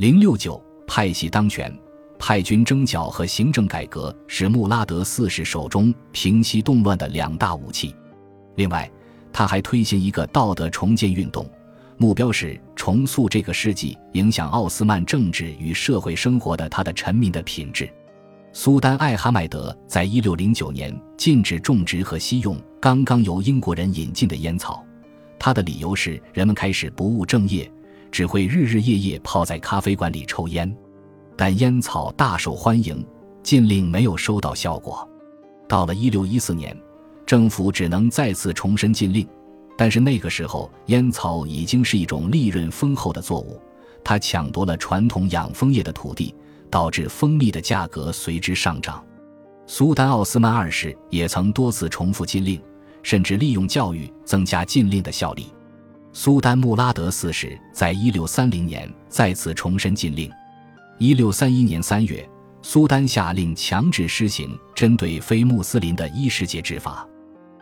零六九派系当权，派军征剿和行政改革是穆拉德四世手中平息动乱的两大武器。另外，他还推行一个道德重建运动，目标是重塑这个世纪影响奥斯曼政治与社会生活的他的臣民的品质。苏丹艾哈迈德在一六零九年禁止种植和吸用刚刚由英国人引进的烟草，他的理由是人们开始不务正业，只会日日夜夜泡在咖啡馆里抽烟。但烟草大受欢迎，禁令没有收到效果。到了一六一四年，政府只能再次重申禁令，但是那个时候烟草已经是一种利润丰厚的作物，它抢夺了传统养蜂业的土地。导致蜂蜜的价格随之上涨。苏丹奥斯曼二世也曾多次重复禁令，甚至利用教育增加禁令的效力。苏丹穆拉德四世在一六三零年再次重申禁令。一六三一年三月，苏丹下令强制施行针对非穆斯林的一世节制法。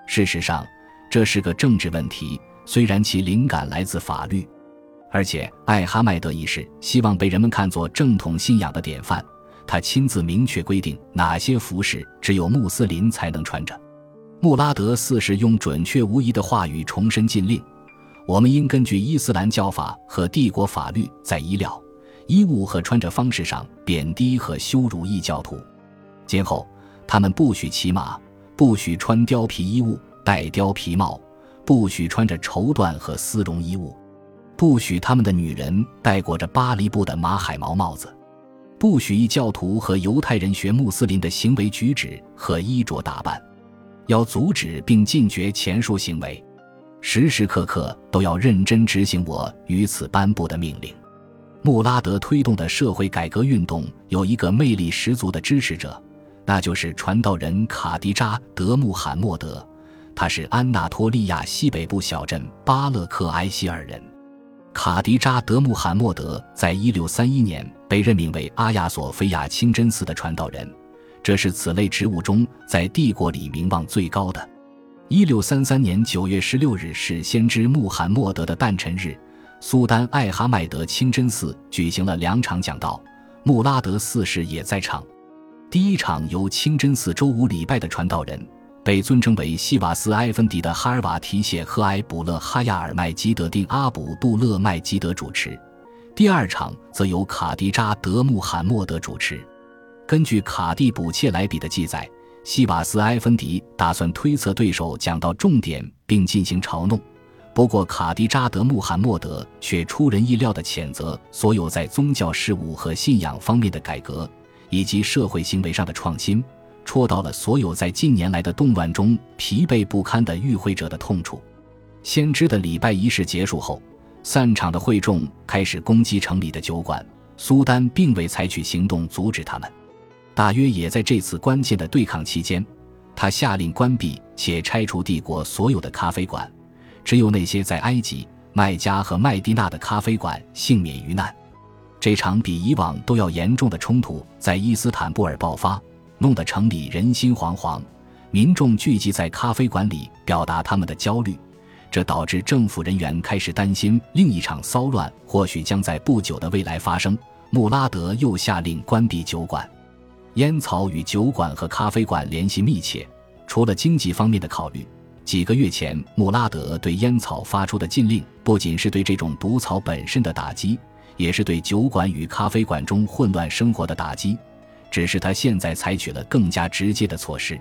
事实上，这是个政治问题，虽然其灵感来自法律。而且，艾哈迈德一世希望被人们看作正统信仰的典范。他亲自明确规定哪些服饰只有穆斯林才能穿着。穆拉德四世用准确无疑的话语重申禁令：我们应根据伊斯兰教法和帝国法律，在衣料、衣物和穿着方式上贬低和羞辱异教徒。今后，他们不许骑马，不许穿貂皮衣物、戴貂皮帽，不许穿着绸缎和丝绒衣物。不许他们的女人戴裹着巴黎布的马海毛帽子，不许异教徒和犹太人学穆斯林的行为举止和衣着打扮，要阻止并禁绝前述行为，时时刻刻都要认真执行我于此颁布的命令。穆拉德推动的社会改革运动有一个魅力十足的支持者，那就是传道人卡迪扎·德穆罕默德，他是安纳托利亚西北部小镇巴勒克埃希尔人。卡迪扎·德穆罕默德在一六三一年被任命为阿亚索菲亚清真寺的传道人，这是此类职务中在帝国里名望最高的。一六三三年九月十六日是先知穆罕默德的诞辰日，苏丹艾哈迈德清真寺举行了两场讲道，穆拉德四世也在场。第一场由清真寺周五礼拜的传道人。被尊称为西瓦斯埃芬迪的哈尔瓦提谢赫埃卜勒哈亚尔麦基德丁阿卜杜勒麦基德主持，第二场则由卡迪扎德穆罕默德主持。根据卡蒂卜切莱比的记载，西瓦斯埃芬迪打算推测对手讲到重点并进行嘲弄，不过卡迪扎德穆罕默德却出人意料地谴责所有在宗教事务和信仰方面的改革以及社会行为上的创新。戳到了所有在近年来的动乱中疲惫不堪的与会者的痛处。先知的礼拜仪式结束后，散场的会众开始攻击城里的酒馆。苏丹并未采取行动阻止他们。大约也在这次关键的对抗期间，他下令关闭且拆除帝国所有的咖啡馆，只有那些在埃及、麦加和麦地那的咖啡馆幸免于难。这场比以往都要严重的冲突在伊斯坦布尔爆发。弄得城里人心惶惶，民众聚集在咖啡馆里表达他们的焦虑，这导致政府人员开始担心另一场骚乱或许将在不久的未来发生。穆拉德又下令关闭酒馆。烟草与酒馆和咖啡馆联系密切，除了经济方面的考虑，几个月前穆拉德对烟草发出的禁令，不仅是对这种毒草本身的打击，也是对酒馆与咖啡馆中混乱生活的打击。只是他现在采取了更加直接的措施。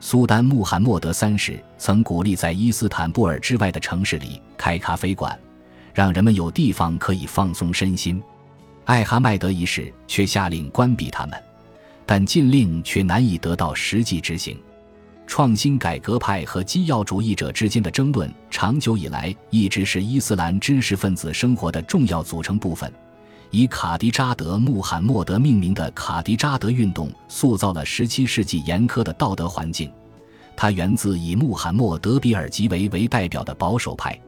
苏丹穆罕默德三世曾鼓励在伊斯坦布尔之外的城市里开咖啡馆，让人们有地方可以放松身心。艾哈迈德一世却下令关闭他们，但禁令却难以得到实际执行。创新改革派和基要主义者之间的争论，长久以来一直是伊斯兰知识分子生活的重要组成部分。以卡迪扎德·穆罕默德命名的卡迪扎德运动，塑造了17世纪严苛的道德环境。它源自以穆罕默德·比尔吉维为代表的保守派，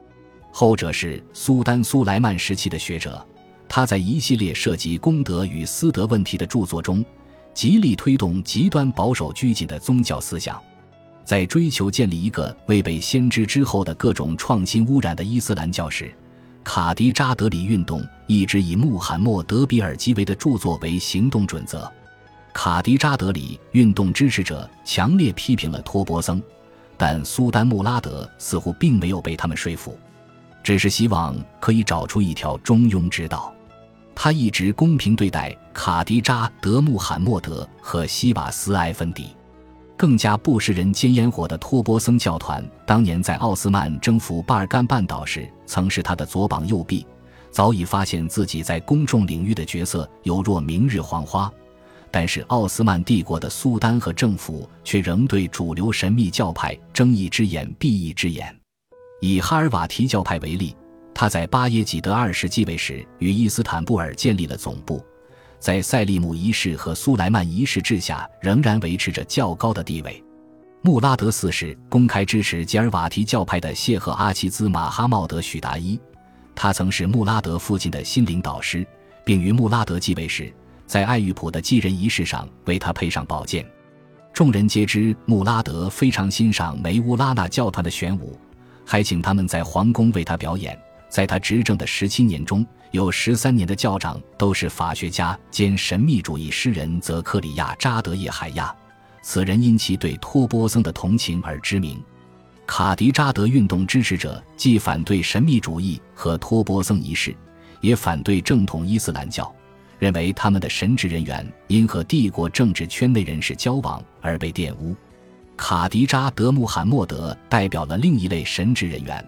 后者是苏丹苏莱曼时期的学者。他在一系列涉及公德与私德问题的著作中，极力推动极端保守拘谨的宗教思想，在追求建立一个未被先知之后的各种创新污染的伊斯兰教时。卡迪扎德里运动一直以穆罕默德·比尔基维的著作为行动准则。卡迪扎德里运动支持者强烈批评了托钵僧，但苏丹穆拉德似乎并没有被他们说服，只是希望可以找出一条中庸之道。他一直公平对待卡迪扎德·穆罕默德和西瓦斯埃芬迪。更加不食人间烟火的托波僧教团，当年在奥斯曼征服巴尔干半岛时，曾是他的左膀右臂。早已发现自己在公众领域的角色犹若明日黄花，但是奥斯曼帝国的苏丹和政府却仍对主流神秘教派睁一只眼闭一只眼。以哈尔瓦提教派为例，他在巴耶济德二世继位时与伊斯坦布尔建立了总部。在塞利姆一世和苏莱曼一世治下，仍然维持着较高的地位。穆拉德四世公开支持吉尔瓦提教派的谢赫阿齐兹马哈茂德许达伊，他曾是穆拉德父亲的心灵导师，并于穆拉德继位时，在爱玉普的继任仪式上为他配上宝剑。众人皆知穆拉德非常欣赏梅乌拉纳教团的玄武，还请他们在皇宫为他表演。在他执政的十七年中，有十三年的教长都是法学家兼神秘主义诗人泽克里亚扎德叶海亚。此人因其对托波僧的同情而知名。卡迪扎德运动支持者既反对神秘主义和托波僧仪式，也反对正统伊斯兰教，认为他们的神职人员因和帝国政治圈内人士交往而被玷污。卡迪扎德穆罕默德代表了另一类神职人员，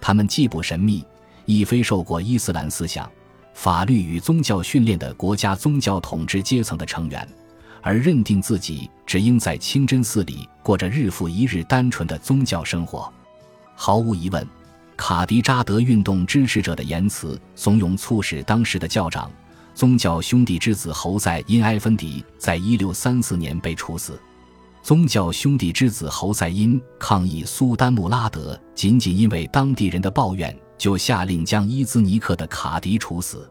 他们既不神秘。亦非受过伊斯兰思想、法律与宗教训练的国家宗教统治阶层的成员，而认定自己只应在清真寺里过着日复一日单纯的宗教生活。毫无疑问，卡迪扎德运动支持者的言辞怂恿，促使当时的教长、宗教兄弟之子侯赛因埃芬迪在一六三四年被处死。宗教兄弟之子侯赛因抗议苏丹穆拉德，仅仅因为当地人的抱怨。就下令将伊兹尼克的卡迪处死。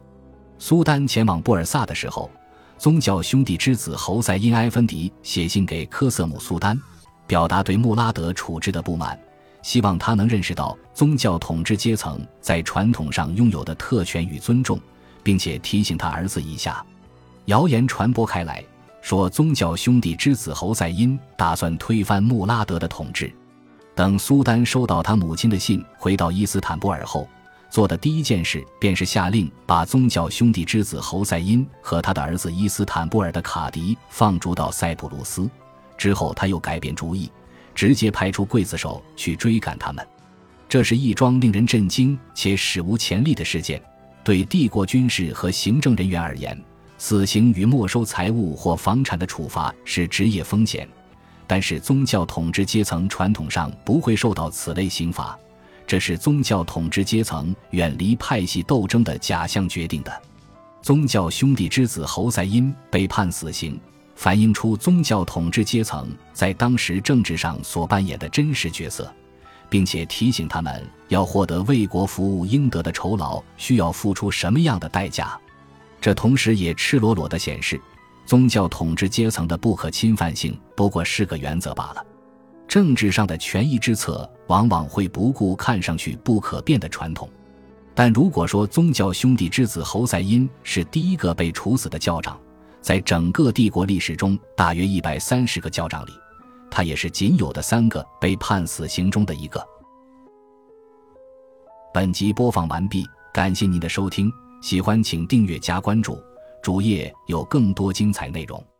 苏丹前往布尔萨的时候，宗教兄弟之子侯赛因埃芬迪写信给科瑟姆苏丹，表达对穆拉德处置的不满，希望他能认识到宗教统治阶层在传统上拥有的特权与尊重，并且提醒他儿子一下。谣言传播开来，说宗教兄弟之子侯赛因打算推翻穆拉德的统治。等苏丹收到他母亲的信，回到伊斯坦布尔后，做的第一件事便是下令把宗教兄弟之子侯赛因和他的儿子伊斯坦布尔的卡迪放逐到塞浦路斯。之后，他又改变主意，直接派出刽子手去追赶他们。这是一桩令人震惊且史无前例的事件。对帝国军事和行政人员而言，死刑与没收财物或房产的处罚是职业风险。但是宗教统治阶层传统上不会受到此类刑罚，这是宗教统治阶层远离派系斗争的假象决定的。宗教兄弟之子侯赛因被判死刑，反映出宗教统治阶层在当时政治上所扮演的真实角色，并且提醒他们要获得为国服务应得的酬劳需要付出什么样的代价。这同时也赤裸裸地显示。宗教统治阶层的不可侵犯性不过是个原则罢了。政治上的权宜之策往往会不顾看上去不可变的传统。但如果说宗教兄弟之子侯赛因是第一个被处死的教长，在整个帝国历史中大约一百三十个教长里，他也是仅有的三个被判死刑中的一个。本集播放完毕，感谢您的收听，喜欢请订阅加关注。主页有更多精彩内容。